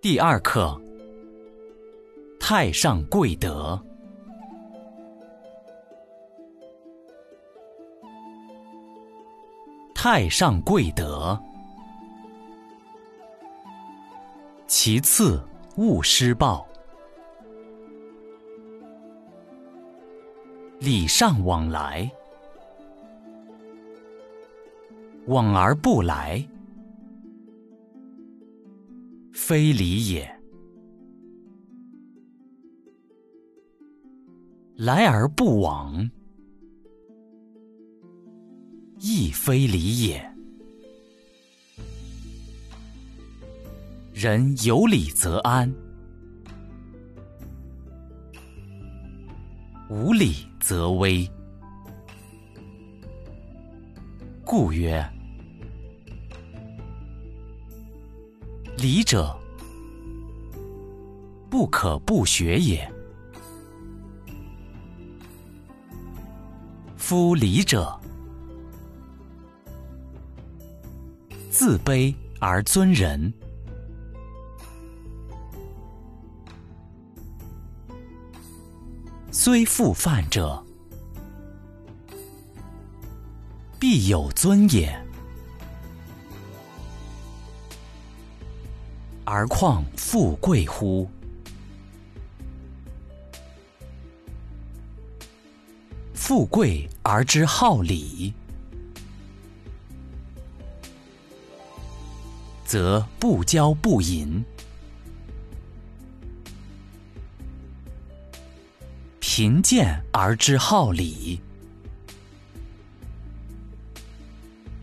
第二课：太上贵德。太上贵德。其次，勿施暴。礼尚往来，往而不来，非礼也；来而不往，亦非礼也。人有礼则安，无礼则危。故曰：礼者，不可不学也。夫礼者，自卑而尊人。虽复犯者，必有尊也。而况富贵乎？富贵而知好礼，则不骄不淫。贫贱而知好礼，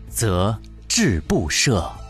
则志不赦。